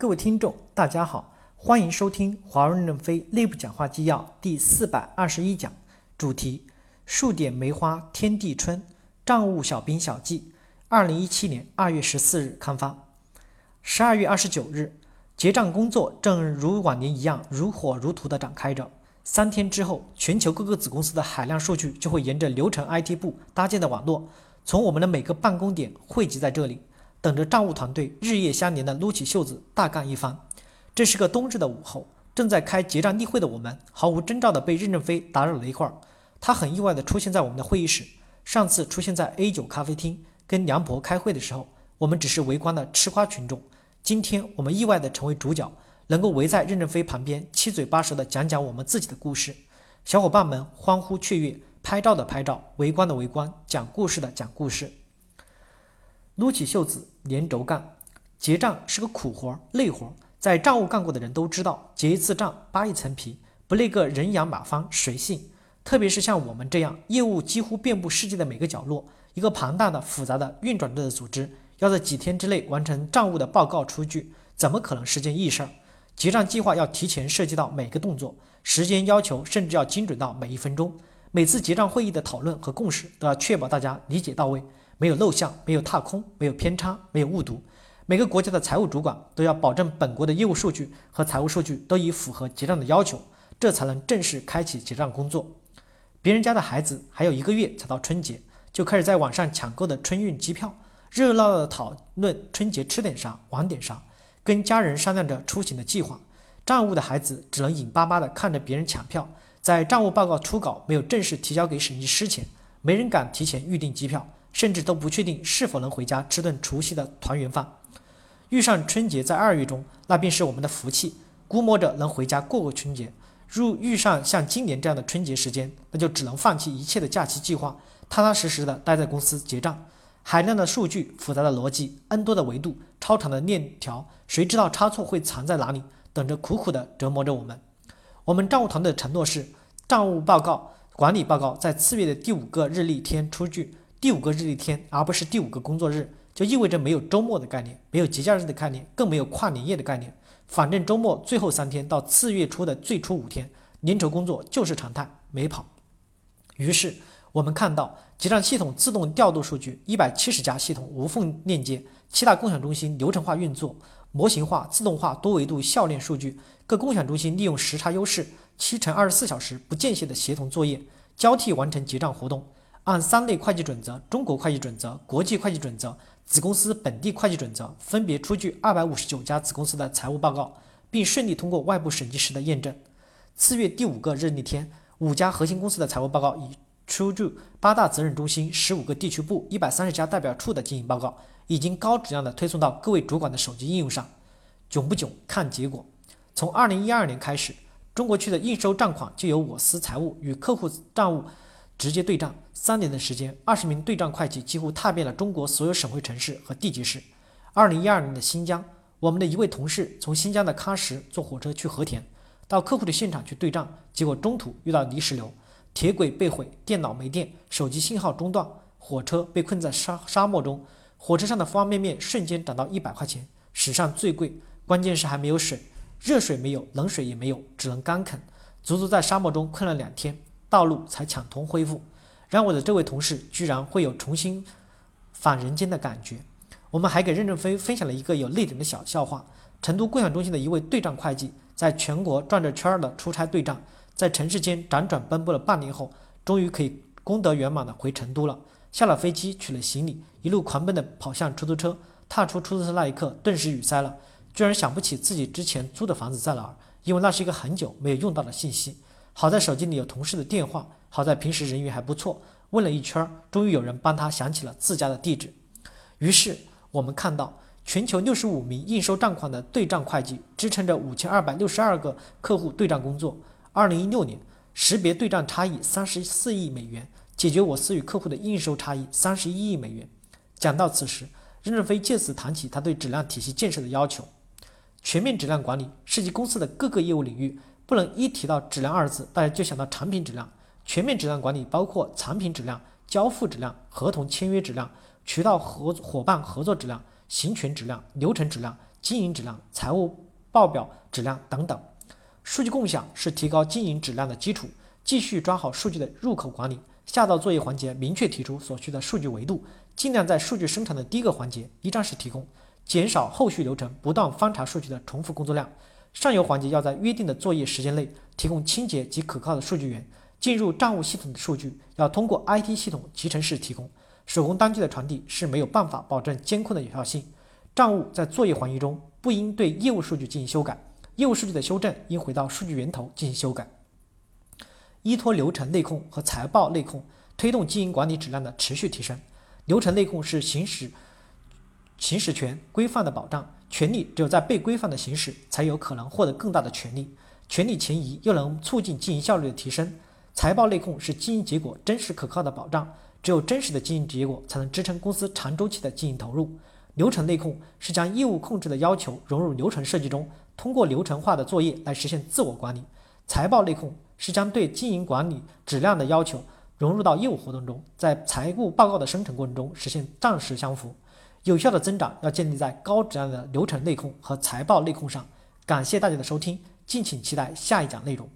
各位听众，大家好，欢迎收听华润任正非内部讲话纪要第四百二十一讲，主题：数点梅花天地春，账务小兵小计。二零一七年二月十四日刊发。十二月二十九日，结账工作正如往年一样如火如荼地展开着。三天之后，全球各个子公司的海量数据就会沿着流程 IT 部搭建的网络，从我们的每个办公点汇集在这里。等着账务团队日夜相连的撸起袖子大干一番。这是个冬日的午后，正在开结账例会的我们，毫无征兆的被任正非打扰了一会儿。他很意外的出现在我们的会议室。上次出现在 A 九咖啡厅跟梁博开会的时候，我们只是围观的吃瓜群众。今天我们意外的成为主角，能够围在任正非旁边，七嘴八舌的讲讲我们自己的故事。小伙伴们欢呼雀跃，拍照的拍照，围观的围观，讲故事的讲故事。撸起袖子，连轴干。结账是个苦活儿、累活儿，在账务干过的人都知道，结一次账扒一层皮，不累个人仰马翻，谁信？特别是像我们这样业务几乎遍布世界的每个角落，一个庞大的、复杂的运转着的组织，要在几天之内完成账务的报告出具，怎么可能是件易事儿？结账计划要提前涉及到每个动作，时间要求甚至要精准到每一分钟。每次结账会议的讨论和共识，都要确保大家理解到位。没有漏项，没有踏空，没有偏差，没有误读。每个国家的财务主管都要保证本国的业务数据和财务数据都已符合结账的要求，这才能正式开启结账工作。别人家的孩子还有一个月才到春节，就开始在网上抢购的春运机票，热热闹闹的讨论春节吃点啥、玩点啥，跟家人商量着出行的计划。账务的孩子只能眼巴巴地看着别人抢票，在账务报告初稿没有正式提交给审计师前，没人敢提前预订机票。甚至都不确定是否能回家吃顿除夕的团圆饭。遇上春节在二月中，那便是我们的福气，估摸着能回家过个春节。如遇上像今年这样的春节时间，那就只能放弃一切的假期计划，踏踏实实的待在公司结账。海量的数据、复杂的逻辑、N 多的维度、超长的链条，谁知道差错会藏在哪里，等着苦苦的折磨着我们。我们账务团队的承诺是，账务报告、管理报告在次月的第五个日历天出具。第五个日历天，而不是第五个工作日，就意味着没有周末的概念，没有节假日的概念，更没有跨年夜的概念。反正周末最后三天到次月初的最初五天，粘稠工作就是常态，没跑。于是我们看到结账系统自动调度数据，一百七十家系统无缝链接，七大共享中心流程化运作，模型化、自动化多维度校链数据，各共享中心利用时差优势，七乘二十四小时不间歇的协同作业，交替完成结账活动。按三类会计准则：中国会计准则、国际会计准则、子公司本地会计准则，分别出具二百五十九家子公司的财务报告，并顺利通过外部审计师的验证。次月第五个日历天，五家核心公司的财务报告已出具八大责任中心、十五个地区部、一百三十家代表处的经营报告，已经高质量的推送到各位主管的手机应用上。囧不囧？看结果。从二零一二年开始，中国区的应收账款就由我司财务与客户账务。直接对账，三年的时间，二十名对账会计几乎踏遍了中国所有省会城市和地级市。二零一二年的新疆，我们的一位同事从新疆的喀什坐火车去和田，到客户的现场去对账，结果中途遇到泥石流，铁轨被毁，电脑没电，手机信号中断，火车被困在沙沙漠中，火车上的方便面瞬间涨到一百块钱，史上最贵。关键是还没有水，热水没有，冷水也没有，只能干啃，足足在沙漠中困了两天。道路才抢通恢复，让我的这位同事居然会有重新返人间的感觉。我们还给任正非分享了一个有泪点的小笑话：成都共享中心的一位对账会计，在全国转着圈儿的出差对账，在城市间辗转奔波了半年后，终于可以功德圆满的回成都了。下了飞机，取了行李，一路狂奔的跑向出租车，踏出出租车那一刻，顿时语塞了，居然想不起自己之前租的房子在哪儿，因为那是一个很久没有用到的信息。好在手机里有同事的电话，好在平时人缘还不错。问了一圈，终于有人帮他想起了自家的地址。于是我们看到，全球六十五名应收账款的对账会计支撑着五千二百六十二个客户对账工作。二零一六年，识别对账差异三十四亿美元，解决我司与客户的应收差异三十一亿美元。讲到此时，任正非借此谈起他对质量体系建设的要求：全面质量管理涉及公司的各个业务领域。不能一提到质量二字，大家就想到产品质量。全面质量管理包括产品质量、交付质量、合同签约质量、渠道合伙伴合作质量、行权质量、流程质量、经营质量、财务报表质量等等。数据共享是提高经营质量的基础。继续抓好数据的入口管理，下到作业环节明确提出所需的数据维度，尽量在数据生产的第一个环节一站式提供，减少后续流程不断翻查数据的重复工作量。上游环节要在约定的作业时间内提供清洁及可靠的数据源。进入账务系统的数据要通过 IT 系统集成式提供，手工单据的传递是没有办法保证监控的有效性。账务在作业环节中不应对业务数据进行修改，业务数据的修正应回到数据源头进行修改。依托流程内控和财报内控，推动经营管理质量的持续提升。流程内控是行使行使权规范的保障，权利只有在被规范的行使，才有可能获得更大的权利，权力前移又能促进经营效率的提升。财报内控是经营结果真实可靠的保障，只有真实的经营结果，才能支撑公司长周期的经营投入。流程内控是将业务控制的要求融入流程设计中，通过流程化的作业来实现自我管理。财报内控。是将对经营管理质量的要求融入到业务活动中，在财务报告的生成过程中实现账实相符。有效的增长要建立在高质量的流程内控和财报内控上。感谢大家的收听，敬请期待下一讲内容。